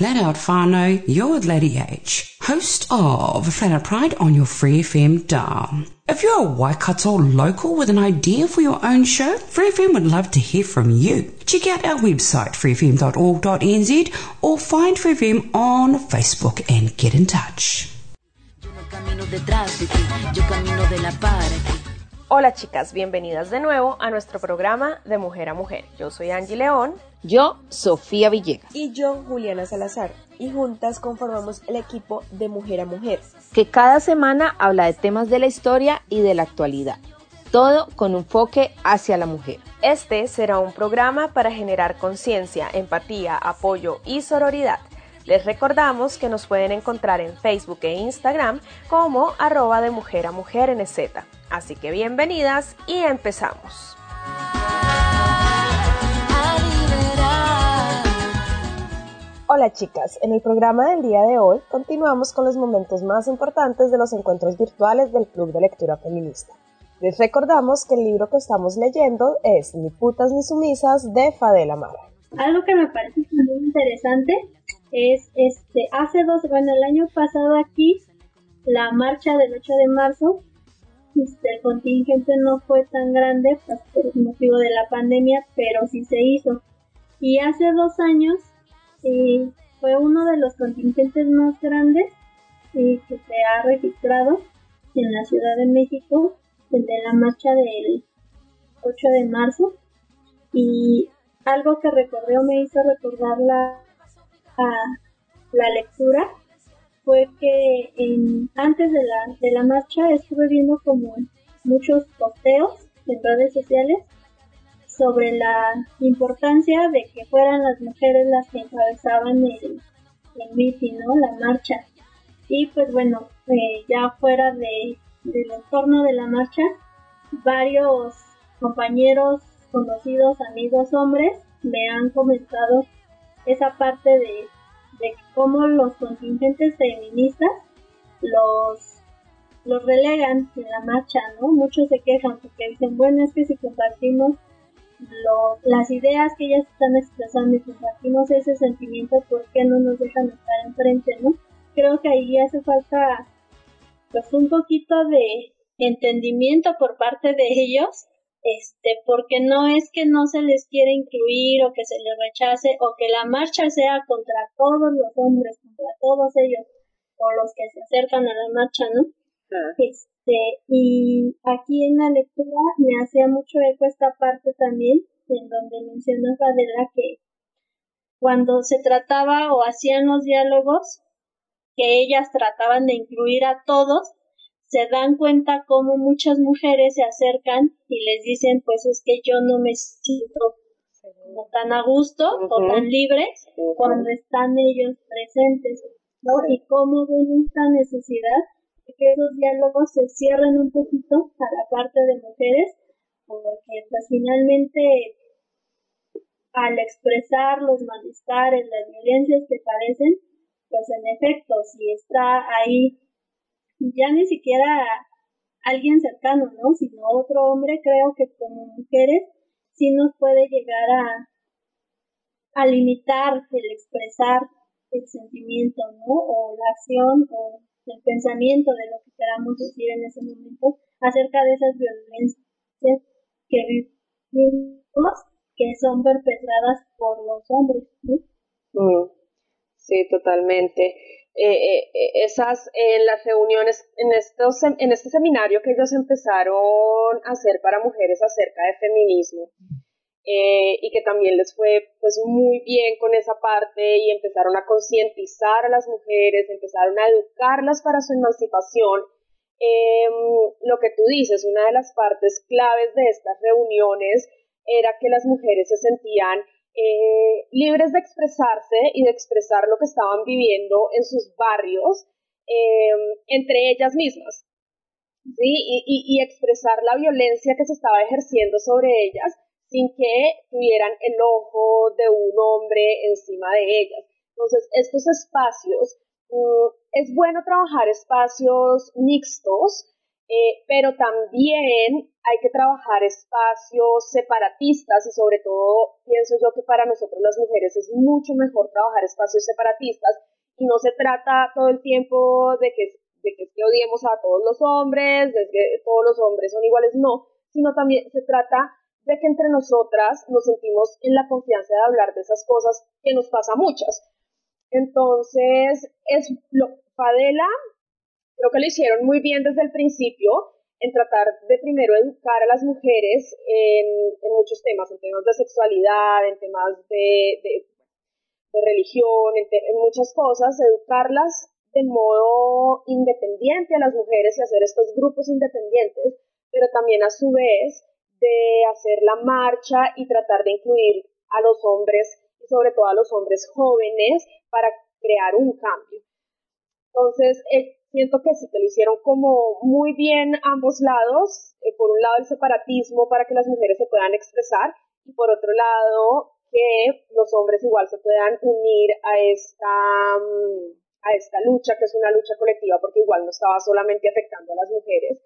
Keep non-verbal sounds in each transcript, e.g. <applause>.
Flat Out Whānau, you're Lady H, host of Flat Out Pride on your Free FM dial. If you're a Waikato local with an idea for your own show, Free FM would love to hear from you. Check out our website, freefm.org.nz, or find Free FM on Facebook and get in touch. Hola chicas, bienvenidas de nuevo a nuestro programa de Mujer a Mujer. Yo soy Angie León. Yo, Sofía Villegas, y yo, Juliana Salazar, y juntas conformamos el equipo de Mujer a Mujer. que cada semana habla de temas de la historia y de la actualidad. Todo con un enfoque hacia la mujer. Este será un programa para generar conciencia, empatía, apoyo y sororidad. Les recordamos que nos pueden encontrar en Facebook e Instagram como arroba de mujer a mujer NZ. Así que bienvenidas y empezamos. Hola chicas, en el programa del día de hoy continuamos con los momentos más importantes de los encuentros virtuales del Club de Lectura Feminista. Les recordamos que el libro que estamos leyendo es Ni putas ni sumisas de Fadela Mara. Algo que me parece muy interesante es este hace dos, bueno, el año pasado aquí la marcha del 8 de marzo, este, el contingente no fue tan grande pues, por motivo de la pandemia, pero sí se hizo. Y hace dos años eh, fue uno de los contingentes más grandes que se ha registrado en la Ciudad de México, el de la marcha del 8 de marzo. Y algo que recordé o me hizo recordar la, a- la lectura fue que en- antes de la, de la marcha estuve viendo como muchos posteos en redes sociales sobre la importancia de que fueran las mujeres las que encabezaban el, el meeting, ¿no? La marcha. Y pues bueno, eh, ya fuera de, del entorno de la marcha, varios compañeros, conocidos, amigos hombres me han comentado esa parte de, de cómo los contingentes feministas los, los relegan en la marcha, ¿no? Muchos se quejan porque dicen, bueno, es que si compartimos lo- las ideas que ellas están expresando y compartimos ese sentimiento, ¿por qué no nos dejan estar enfrente, no? Creo que ahí hace falta pues un poquito de entendimiento por parte de ellos, este, porque no es que no se les quiera incluir o que se les rechace o que la marcha sea contra todos los hombres, contra todos ellos o los que se acercan a la marcha, ¿no? Este, y aquí en la lectura me hacía mucho eco esta parte también, en donde menciona Fadela que cuando se trataba o hacían los diálogos, que ellas trataban de incluir a todos, se dan cuenta como muchas mujeres se acercan y les dicen, pues es que yo no me siento como tan a gusto o tan libre cuando están ellos presentes, ¿no? Y cómo ven esta necesidad que esos diálogos se cierren un poquito a la parte de mujeres, porque pues finalmente al expresar los malestares, las violencias que padecen, pues en efecto, si está ahí ya ni siquiera alguien cercano, ¿no? Sino otro hombre, creo que como mujeres sí nos puede llegar a, a limitar el expresar el sentimiento, ¿no? O la acción o el pensamiento de lo que queramos decir en ese momento acerca de esas violencias que vivimos que son perpetradas por los hombres, ¿no? Mm, Sí, totalmente. Eh, eh, eh, esas, en las reuniones, en, estos, en este seminario que ellos empezaron a hacer para mujeres acerca de feminismo, eh, y que también les fue pues muy bien con esa parte y empezaron a concientizar a las mujeres, empezaron a educarlas para su emancipación. Em, lo que tú dices, una de las partes claves de estas reuniones era que las mujeres se sentían eh, libres de expresarse y de expresar lo que estaban viviendo en sus barrios eh, entre ellas mismas, ¿sí? Y expresar la violencia que se estaba ejerciendo sobre ellas sin que tuvieran el ojo de un hombre encima de ellas. Entonces, estos espacios, mm, es bueno trabajar espacios mixtos, eh, pero también hay que trabajar espacios separatistas y sobre todo pienso yo que para nosotros las mujeres es mucho mejor trabajar espacios separatistas y no se trata todo el tiempo de que, de que, odiemos a todos los hombres, de que todos los hombres son iguales, no, sino también se trata que entre nosotras nos sentimos en la confianza de hablar de esas cosas que nos pasa muchas. Entonces, es lo, Fadela Creo que lo hicieron muy bien desde el principio en tratar de primero educar a las mujeres en, muchos temas, en temas de sexualidad, en temas de, religión, en, muchas cosas, educarlas de modo independiente a las mujeres y hacer estos grupos independientes, pero también a su vez de hacer la marcha y tratar de incluir a los hombres y sobre todo a los hombres jóvenes para crear un cambio. Entonces, eh, siento que sí te lo hicieron como muy bien ambos lados, eh, por un lado el separatismo para que las mujeres se puedan expresar y por otro lado que los hombres igual se puedan unir a esta, mm, a esta lucha, que es una lucha colectiva, porque igual no estaba solamente afectando a las mujeres,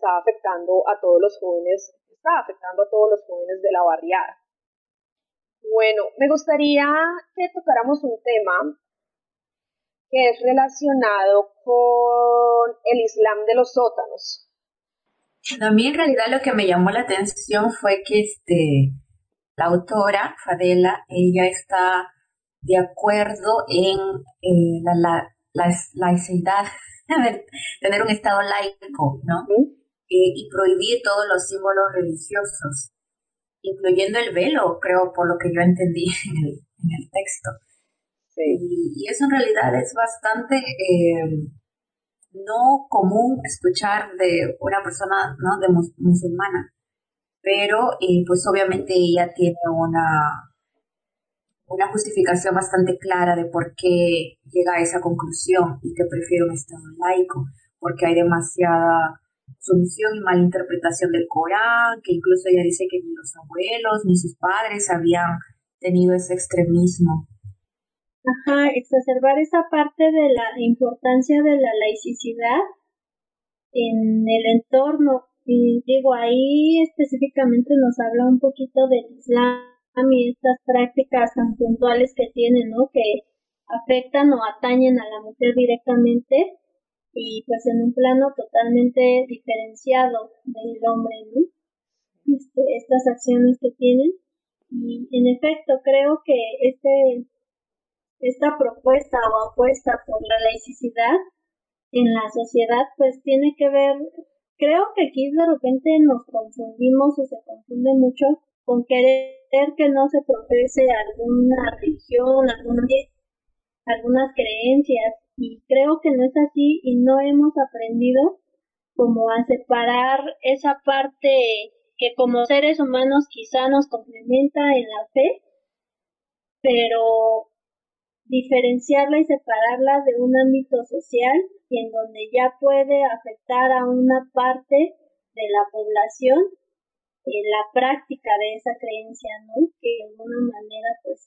estaba afectando a todos los jóvenes, estaba afectando a todos los jóvenes de la barriada. Bueno, me gustaría que tocáramos un tema que es relacionado con el Islam de los sótanos. A mí en realidad lo que me llamó la atención fue que este, la autora, Fadela, ella está de acuerdo en eh, la, la, la, laicidad, tener un Estado laico, ¿no? Eh, y prohibir todos los símbolos religiosos, incluyendo el velo, creo, por lo que yo entendí <laughs> en el, en el texto. Y, eso en realidad es bastante eh, no común escuchar de una persona ¿no? de musulmana, pero eh, pues obviamente ella tiene una, una justificación bastante clara de por qué llega a esa conclusión y que prefiere un Estado laico, porque hay demasiada sumisión y malinterpretación del Corán, que incluso ella dice que ni los abuelos ni sus padres habían tenido ese extremismo. Ajá, exacerbar esa parte de la importancia de la laicidad en el entorno. Y digo, ahí específicamente nos habla un poquito del Islam y estas prácticas tan puntuales que tienen, ¿no? Que afectan o atañen a la mujer directamente y pues en un plano totalmente diferenciado del hombre, ¿no? Este, estas acciones que tienen. Y en efecto, creo que este esta propuesta o apuesta por la laicidad en la sociedad pues tiene que ver, creo que aquí de repente nos confundimos o se confunde mucho con querer que no se profese alguna religión, alguna, algunas creencias y creo que no es así y no hemos aprendido como a separar esa parte que como seres humanos quizá nos complementa en la fe, pero diferenciarla y separarla de un ámbito social y en donde ya puede afectar a una parte de la población la práctica de esa creencia, ¿no? Que de alguna manera, pues,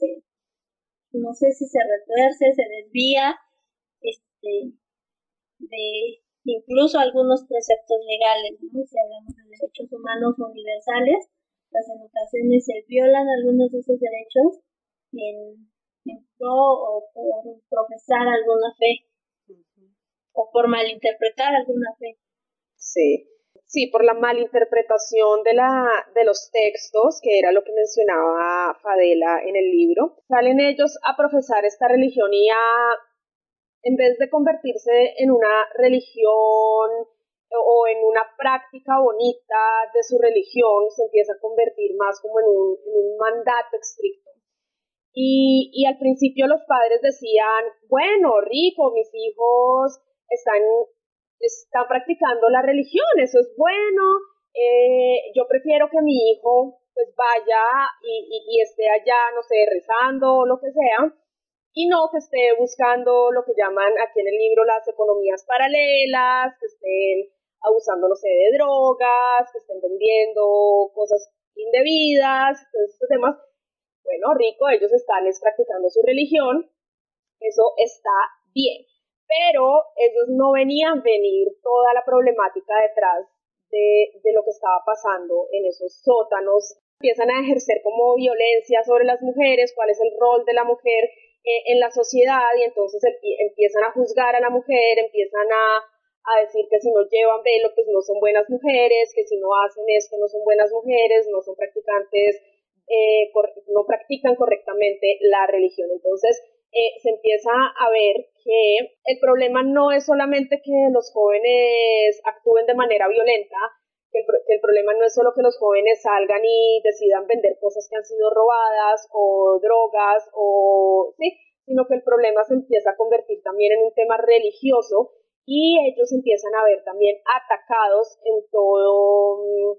no sé si se retuerce, se desvía, este, de incluso algunos preceptos legales, ¿no? Si hablamos de derechos humanos universales, pues en ocasiones se violan algunos de esos derechos en o por profesar alguna fe o por malinterpretar alguna fe. Sí, sí, por la malinterpretación de, la, de los textos, que era lo que mencionaba Fadela en el libro, salen ellos a profesar esta religión y a, en vez de convertirse en una religión o en una práctica bonita de su religión, se empieza a convertir más como en un, un mandato estricto. Y, y al principio los padres decían, bueno, rico, mis hijos están, están practicando la religión, eso es bueno, eh, yo prefiero que mi hijo pues vaya y, y, esté allá, no sé, rezando o lo que sea, y no que esté buscando lo que llaman aquí en el libro las economías paralelas, que estén abusando, no sé, de drogas, que estén vendiendo cosas indebidas, todos estos temas. Bueno, rico, ellos están practicando su religión. Eso está bien, pero ellos no venían venir toda la problemática detrás de, de lo que estaba pasando en esos sótanos. Empiezan a ejercer como violencia sobre las mujeres, cuál es el rol de la mujer eh, en la sociedad y entonces empiezan a juzgar a la mujer, empiezan a, a decir que si no llevan velo pues no son buenas mujeres, que si no hacen esto no son buenas mujeres, no son practicantes, eh, no practican correctamente la religión. Entonces eh, se empieza a ver que el problema no es solamente que los jóvenes actúen de manera violenta, que el, que el, problema no es solo que los jóvenes salgan y decidan vender cosas que han sido robadas o drogas o sí, sino que el problema se empieza a convertir también en un tema religioso y ellos empiezan a ver también atacados en todo, mm,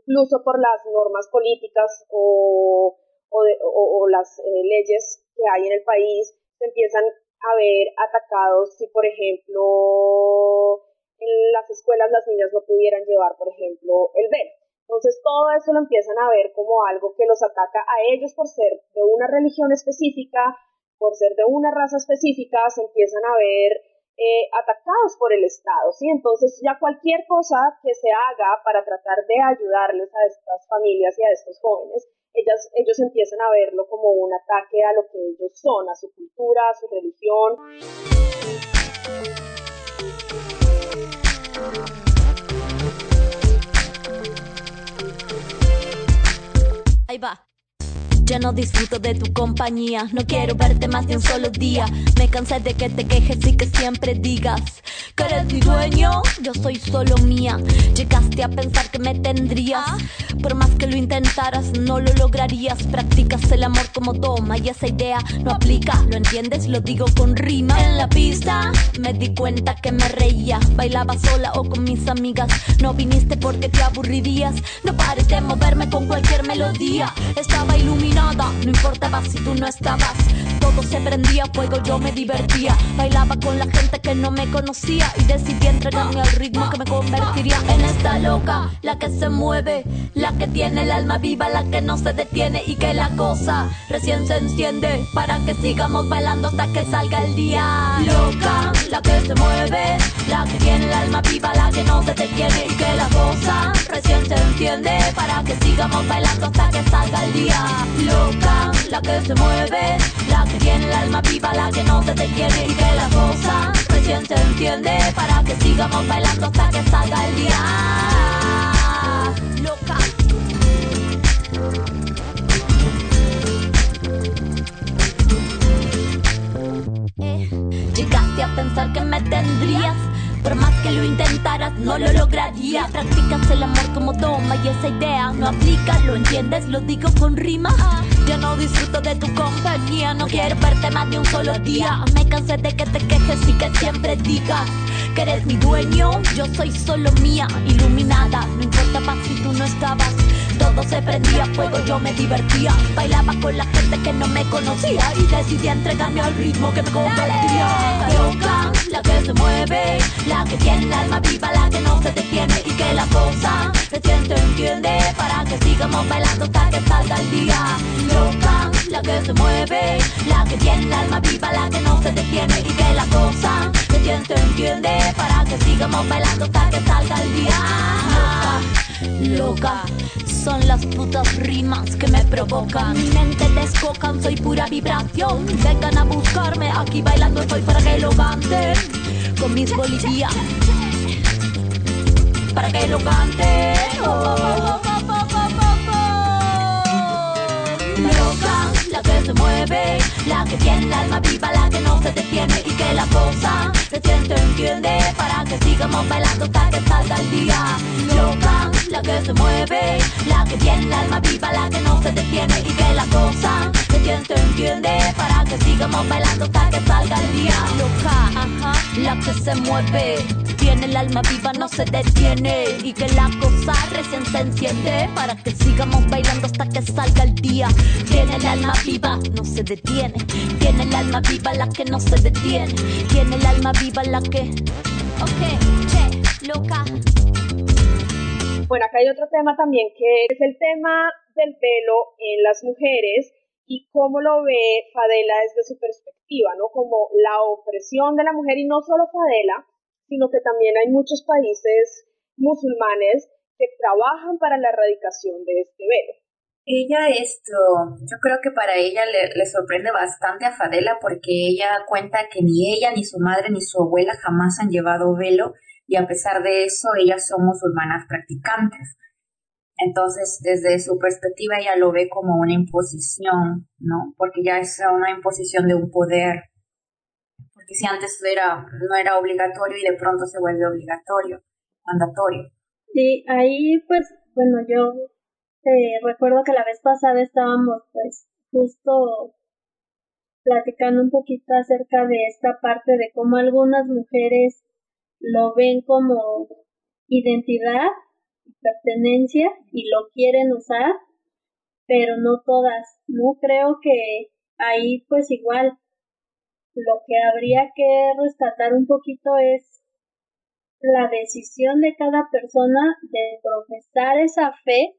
incluso por las normas políticas o, o, las eh, leyes que hay en el país, se empiezan a ver atacados. Si, por ejemplo, en las escuelas las niñas no pudieran llevar, por ejemplo, el velo. Entonces todo eso lo empiezan a ver como algo que los ataca a ellos por ser de una religión específica, por ser de una raza específica, se empiezan a ver eh, atacados por el Estado, ¿sí? Entonces ya cualquier cosa que se haga para tratar de ayudarles a estas familias y a estos jóvenes, ellas, ellos empiezan a verlo como un ataque a lo que ellos son, a su cultura, a su religión. Ahí va. Ya no disfruto de tu compañía, no quiero verte más de un solo día. Me cansé de que te quejes y que siempre digas que eres mi dueño, yo soy solo mía. Llegaste a pensar que me tendrías, por más que lo intentaras, no lo lograrías. Practicas el amor como toma y esa idea no aplica. ¿Lo entiendes? Lo digo con rima. En la pista me di cuenta que me reía, bailaba sola o con mis amigas. No viniste porque te aburrirías, no pares de moverme con cualquier melodía. Estaba iluminada, no importaba si tú no estabas. Todo se prendía fuego, yo me divertía. Bailaba con la gente que no me conocía y decidí entregarme al ritmo que me convertiría en esta loca, la que se mueve, la que tiene el alma viva, la que no se detiene y que la cosa recién se enciende para que sigamos bailando hasta que salga el día. Loca, la que se mueve, la que tiene el alma viva, la que no se detiene y que la cosa recién se enciende para que sigamos bailando hasta que salga el día. Loca, la que se mueve, la que tiene el alma viva, la que no se detiene y que la cosa recién se enciende para que sigamos bailando hasta que salga el día. Loca. Eh, llegaste a pensar que me tendrías por más que lo intentaras, no lo lograría. Practicas el amor como toma y esa idea no aplica. ¿Lo entiendes? Lo digo con rima. Ya no disfruto de tu compañía. No quiero verte más de un solo día. Me cansé de que te quejes y que siempre digas que eres mi dueño. Yo soy solo mía, iluminada. No importa más si tú no estabas. Todo se prendía fuego, yo me divertía. Bailaba con la gente que no me conocía. Y decidí entregarme al ritmo que me convertía. La que tiene el alma viva, la que no se detiene. Y que la cosa se entiende. Para que sigamos bailando hasta que salga el día. Loca, la que se mueve, la que tiene el alma viva, la que no se detiene. Y que la cosa se entiende. Para que sigamos bailando hasta que salga el día. Loca, son las putas rimas que me provocan. Mi mente descocan, soy pura vibración. Vengan a buscarme, aquí bailando estoy para que lo canten. Con mis bolivias, para que lo cante. Oh. Loca, la que se mueve, la que tiene el alma viva, la que no se detiene y que la cosa se entiende para que sigamos bailando hasta que salga el día. Loca, la que se mueve, la que tiene el alma viva, la que no se detiene que sigamos bailando hasta que salga el día. Loca, ajá, la que se mueve. Tiene el alma viva, no se detiene. Y que la cosa recién se enciende Para que sigamos bailando hasta que salga el día. Tiene el alma viva, no se detiene. Tiene el alma viva la que no se detiene. Tiene el alma viva la que... Ok, che, loca. Bueno, acá hay otro tema también que es el tema del pelo en las mujeres y cómo lo ve Fadela desde su perspectiva, ¿no? Como la opresión de la mujer y no solo Fadela, sino que también hay muchos países musulmanes que trabajan para la erradicación de este velo. Ella esto, yo creo que para ella le, le, sorprende bastante a Fadela porque ella cuenta que ni ella, ni su madre, ni su abuela jamás han llevado velo y a pesar de eso ellas son musulmanas practicantes. Entonces, desde su perspectiva, ella lo ve como una imposición, ¿no? Porque ya es una imposición de un poder. Porque si antes era, no era obligatorio y de pronto se vuelve obligatorio, mandatorio. Sí, ahí pues, bueno, yo eh, recuerdo que la vez pasada estábamos pues justo platicando un poquito acerca de esta parte de cómo algunas mujeres lo ven como identidad pertenencia y lo quieren usar, pero no todas. No creo que ahí pues igual lo que habría que rescatar un poquito es la decisión de cada persona de profesar esa fe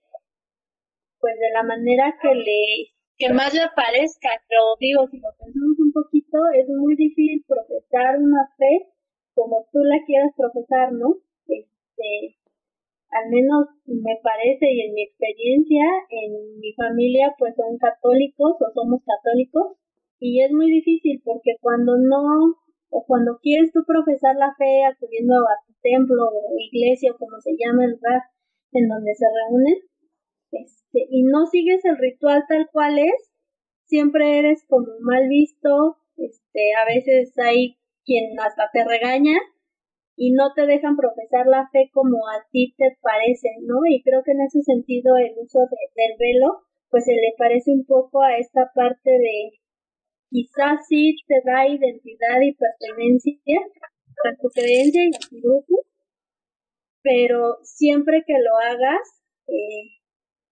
pues de la manera que le que más le parezca, pero digo, si lo pensamos un poquito, es muy difícil profesar una fe como tú la quieras profesar, ¿no? Este, al menos me parece y en mi experiencia, en mi familia pues son católicos o somos católicos. Y es muy difícil porque cuando no o cuando quieres tú profesar la fe acudiendo a tu templo o iglesia o como se llama el lugar en donde se reúnen este, y no sigues el ritual tal cual es, siempre eres como mal visto, este, a veces hay quien hasta te regaña y no te dejan profesar la fe como a ti te parece, ¿no? Y creo que en ese sentido el uso del velo, pues se le parece un poco a esta parte de quizás sí te da identidad y pertenencia a tu creencia y a tu grupo, pero siempre que lo hagas eh,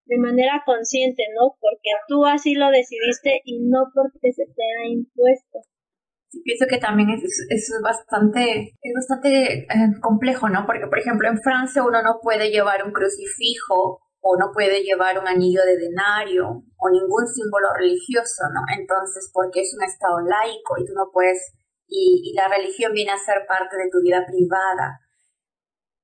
de manera consciente, ¿no? Porque tú así lo decidiste y no porque se te ha impuesto pienso que también es, es bastante, es bastante eh, complejo, ¿no? Porque, por ejemplo, en Francia uno no puede llevar un crucifijo o no puede llevar un anillo de denario o ningún símbolo religioso, ¿no? Entonces, porque es un estado laico y tú no puedes, y, y la religión viene a ser parte de tu vida privada.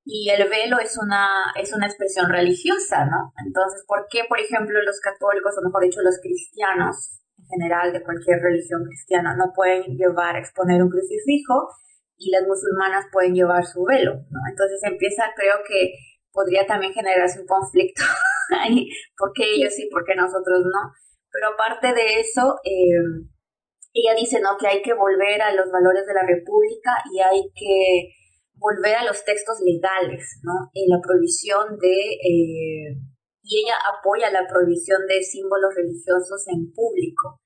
Y el velo es una, es una expresión religiosa, ¿no? Entonces, ¿por qué, por ejemplo, los católicos, o mejor dicho, los cristianos, general de cualquier religión cristiana no pueden llevar, exponer un crucifijo y las musulmanas pueden llevar su velo, ¿no? Entonces empieza, creo que podría también generarse un conflicto <laughs> ahí, porque ellos sí, porque nosotros no. Pero aparte de eso, eh, ella dice, ¿no? Que hay que volver a los valores de la República y hay que volver a los textos legales, ¿no? En la prohibición de... Eh, y ella apoya la prohibición de símbolos religiosos en público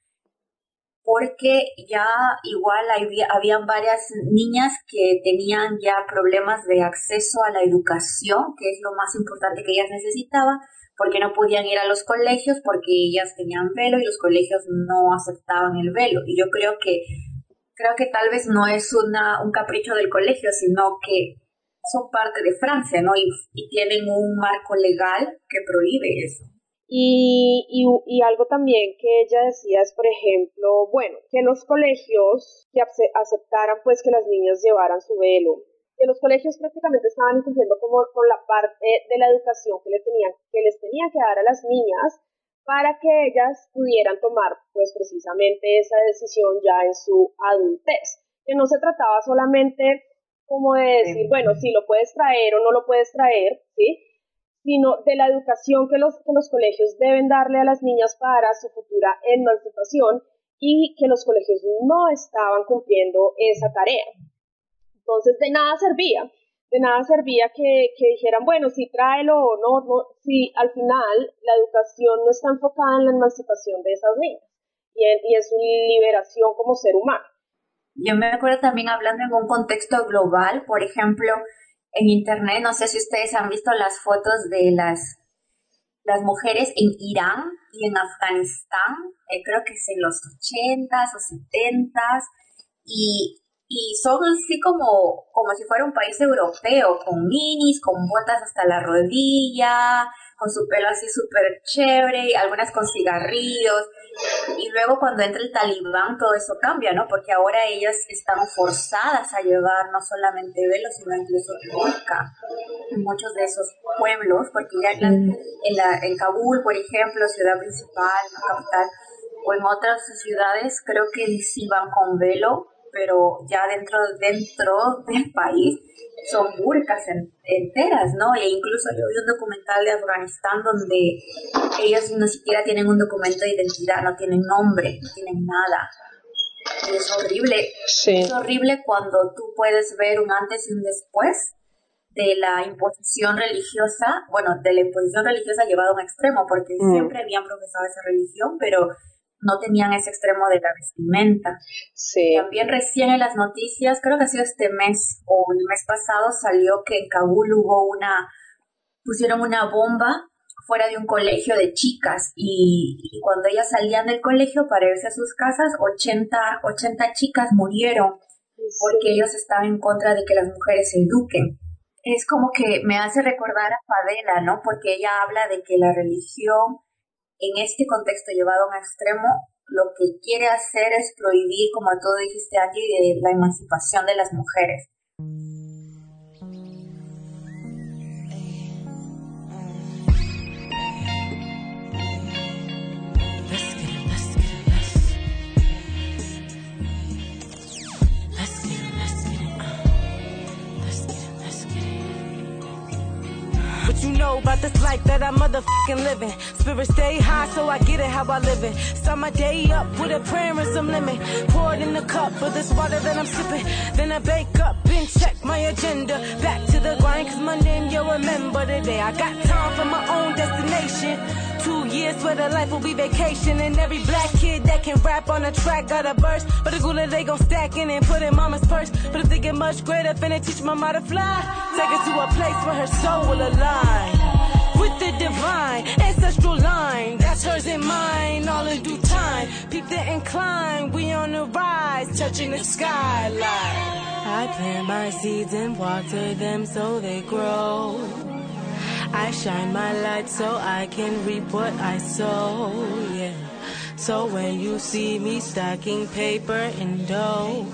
porque ya igual había, habían varias niñas que tenían ya problemas de acceso a la educación, que es lo más importante que ellas necesitaban, porque no podían ir a los colegios porque ellas tenían velo y los colegios no aceptaban el velo. Y yo creo que creo que tal vez no es una, un capricho del colegio, sino que son parte de Francia, ¿no? Y, tienen un marco legal que prohíbe eso. Y, y, y, algo también que ella decía es, por ejemplo, bueno, que los colegios que aceptaran pues que las niñas llevaran su velo, que los colegios prácticamente estaban incumpliendo como con la parte de la educación que, le tenían, que les tenía que dar a las niñas para que ellas pudieran tomar pues precisamente esa decisión ya en su adultez, que no se trataba solamente como de decir, bueno, si lo puedes traer o no lo puedes traer, ¿sí? sino de la educación que los, que los colegios deben darle a las niñas para su futura emancipación y que los colegios no estaban cumpliendo esa tarea. Entonces, de nada servía, de nada servía que, que dijeran, bueno, sí, tráelo o no, no, si al final la educación no está enfocada en la emancipación de esas niñas y en, y en su liberación como ser humano. Yo me acuerdo también hablando en un contexto global, por ejemplo, en internet, no sé si ustedes han visto las fotos de las, las mujeres en Irán y en Afganistán, eh, creo que es en los 80s o 70s, y, y son así como, como si fuera un país europeo, con minis, con botas hasta la rodilla, con su pelo así súper chévere, y algunas con cigarrillos. Y luego cuando entra el talibán todo eso cambia, ¿no? Porque ahora ellas están forzadas a llevar no solamente velo, sino incluso burka en muchos de esos pueblos, porque ya en, la, en Kabul, por ejemplo, ciudad principal, capital, o en otras ciudades creo que sí van con velo, pero ya dentro, dentro del país son burcas enteras, ¿no? E incluso yo vi un documental de Afganistán donde ellos ni siquiera tienen un documento de identidad, no tienen nombre, no tienen nada. Y es horrible. Es horrible cuando tú puedes ver un antes y un después de la imposición religiosa, bueno, de la imposición religiosa llevada a un extremo, porque mm. siempre habían profesado esa religión, pero no tenían ese extremo de la vestimenta. Sí. También recién en las noticias, creo que ha sido este mes o el mes pasado, salió que en Kabul hubo una, pusieron una bomba fuera de un colegio de chicas y, cuando ellas salían del colegio para irse a sus casas, 80, 80 chicas murieron porque ellos estaban en contra de que las mujeres se eduquen. Es como que me hace recordar a Fadela, ¿no? Porque ella habla de que la religión en este contexto llevado a un extremo, lo que quiere hacer es prohibir, como tú dijiste aquí, la emancipación de las mujeres. Know about this life that I'm motherfucking living. Spirit stay high, so I get it how I live it. Start my day up with a prayer and some lemon. Pour it in the cup of this water that I'm sipping. Then I bake up and check my agenda. Back to the grind, cause my name you'll remember today. I got time for my own destination. Two years where the life will be vacation. And every black kid that can rap on a track got a verse. But the gula they gon' stack in and put in mama's purse. But if they get much greater, finna teach mama to fly. Take her to a place where her soul will align. With the divine ancestral line, that's hers and mine, all in due time. Peep the incline, we on the rise, touching the skyline. I plant my seeds and water them so they grow. I shine my light so I can reap what I sow, yeah. So when you see me stacking paper and dough,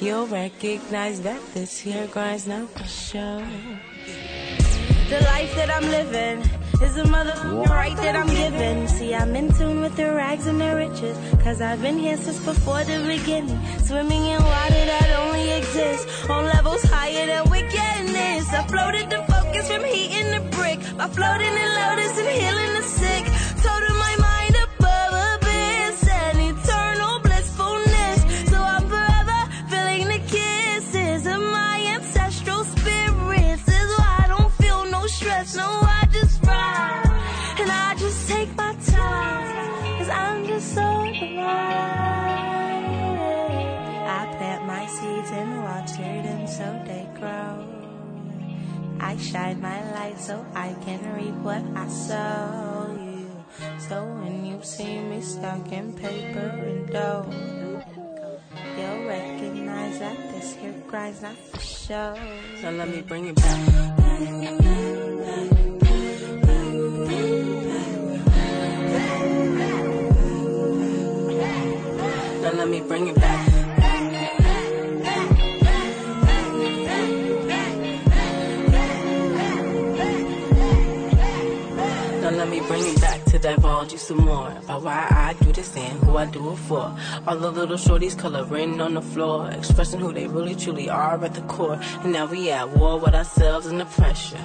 you'll recognize that this here grind's not for show. The life that I'm living is a motherfucking right that I'm giving. See, I'm in tune with the rags and the riches. Cause I've been here since before the beginning. Swimming in water that only exists on levels higher than wickedness. I floated the focus from heating the brick by floating in lotus and healing the sick. Shine my light so I can reap what I sow. You. So when you see me stuck in paper and dough, you'll recognize that this here grind's not for show. So let me bring it back. Let me bring it back. Bring it back to divulge you some more about why I do this and who I do it for. All the little shorties coloring on the floor, expressing who they really truly are at the core. And now we at war with ourselves and the pressure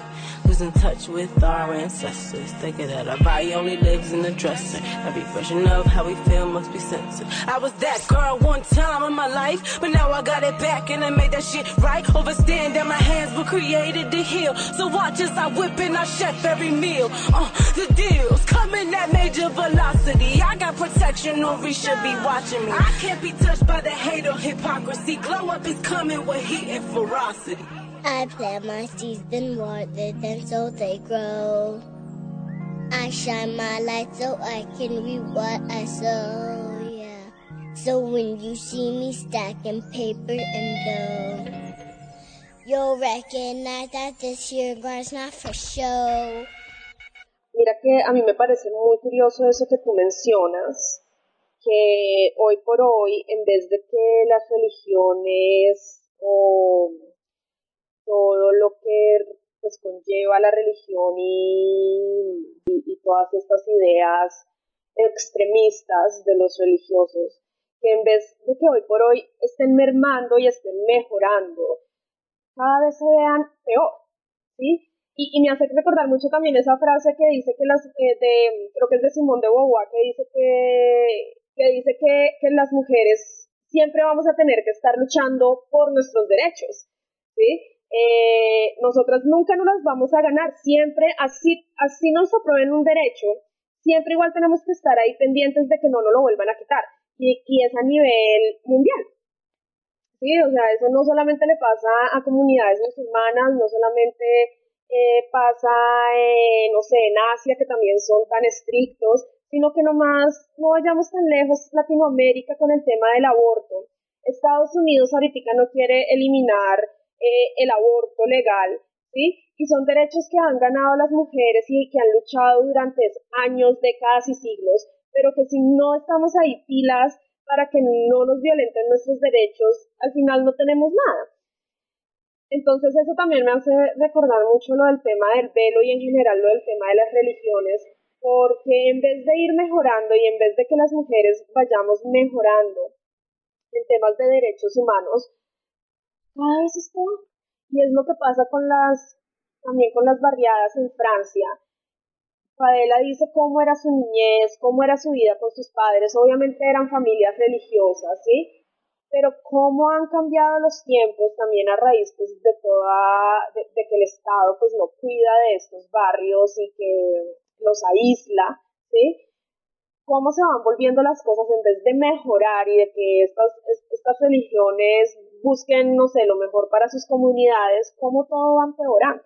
losing touch with our ancestors. Thinking that our body only lives in the dresser. Every version of how we feel must be censored. I was that girl one time in my life, but now I got it back and I made that shit right. Overstand that my hands were created to heal. So watch as I whip and I chef every meal. Uh, the deals coming at major velocity. I got protection, Nori should be watching me. I can't be touched by the hate or hypocrisy. Glow up is coming with heat and ferocity. I plant my seeds and water them so they grow. I shine my light so I can reap what I sow, yeah. So when you see me stacking paper and dough, you'll recognize that this here grind's not for show. mira que a mí me parece muy curioso eso que tú mencionas, que hoy por hoy, en vez de que las religiones o todo lo que pues conlleva la religión y, y, todas estas ideas extremistas de los religiosos, que en vez de que hoy por hoy estén mermando y estén mejorando, cada vez se vean peor, ¿sí? Y, me hace recordar mucho también esa frase que dice que las, de, creo que es de Simón de Beauvoir, que dice que, que dice que, que las mujeres siempre vamos a tener que estar luchando por nuestros derechos, ¿sí? Eh, nosotras nunca nos las vamos a ganar, siempre, así, así nos aprueben un derecho, siempre igual tenemos que estar ahí pendientes de que no nos lo vuelvan a quitar, y, y es a nivel mundial. Sí, o sea, eso no solamente le pasa a comunidades musulmanas, no solamente eh, pasa, no sé, en Asia, que también son tan estrictos, sino que nomás no vayamos tan lejos Latinoamérica con el tema del aborto. Estados Unidos ahorita no quiere eliminar eh, el aborto legal, ¿sí? Y son derechos que han ganado las mujeres y que han luchado durante años, décadas y siglos, pero que si no estamos ahí pilas para que no nos violenten nuestros derechos, al final no tenemos nada. Entonces eso también me hace recordar mucho lo del tema del velo y en general lo del tema de las religiones, porque en vez de ir mejorando y en vez de que las mujeres vayamos mejorando en temas de derechos humanos, cada vez es peor. Y es lo que pasa con las, también con las barriadas en Francia. Fadela dice cómo era su niñez, cómo era su vida con sus padres. Obviamente eran familias religiosas, ¿sí? Pero cómo han cambiado los tiempos también a raíz pues, de toda, de, que el Estado pues no cuida de estos barrios y que los aísla, ¿sí? Cómo se van volviendo las cosas en vez de mejorar y de que estas, estas religiones busquen, no sé, lo mejor para sus comunidades, cómo todo va empeorando.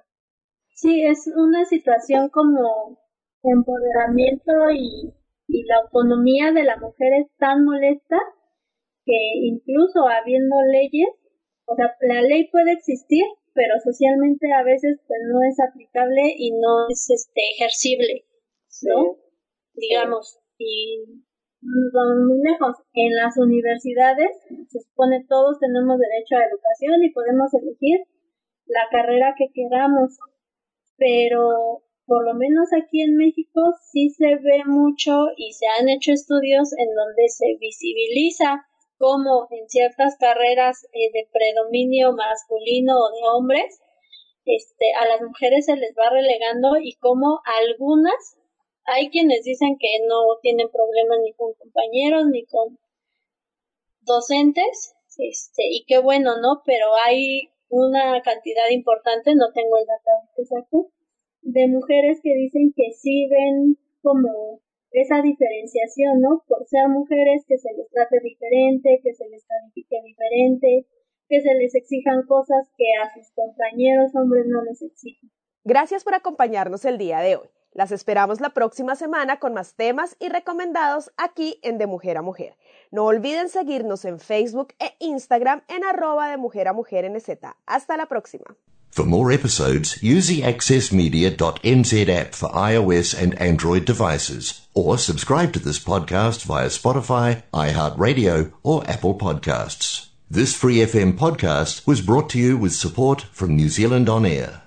Sí, es una situación como empoderamiento y, y la autonomía de la mujer es tan molesta que incluso habiendo leyes, o sea, la ley puede existir, pero socialmente a veces pues no es aplicable y no es este ejercible, ¿no? Digamos, y nos vamos muy lejos. En las universidades se supone todos tenemos derecho a educación y podemos elegir la carrera que queramos, pero por lo menos aquí en México sí se ve mucho y se han hecho estudios en donde se visibiliza cómo en ciertas carreras eh, de predominio masculino o de hombres, este, a las mujeres se les va relegando y cómo algunas hay quienes dicen que no tienen problemas ni con compañeros ni con docentes, este, y qué bueno, ¿no? Pero hay una cantidad importante, no tengo el dato exacto, de mujeres que dicen que sí ven como esa diferenciación, ¿no? Por ser mujeres, que se les trate diferente, que se les califique diferente, que se les exijan cosas que a sus compañeros hombres no les exigen. Gracias por acompañarnos el día de hoy. Las esperamos la próxima semana con más temas y recomendados aquí en De Mujer a Mujer. No olviden seguirnos en Facebook e Instagram en arroba de Mujer a Mujer NZ. Hasta la próxima. For more episodes, use the accessmedia.nz app for iOS and Android devices, or subscribe to this podcast via Spotify, iHeartRadio, or Apple Podcasts. This Free FM podcast was brought to you with support from New Zealand On Air.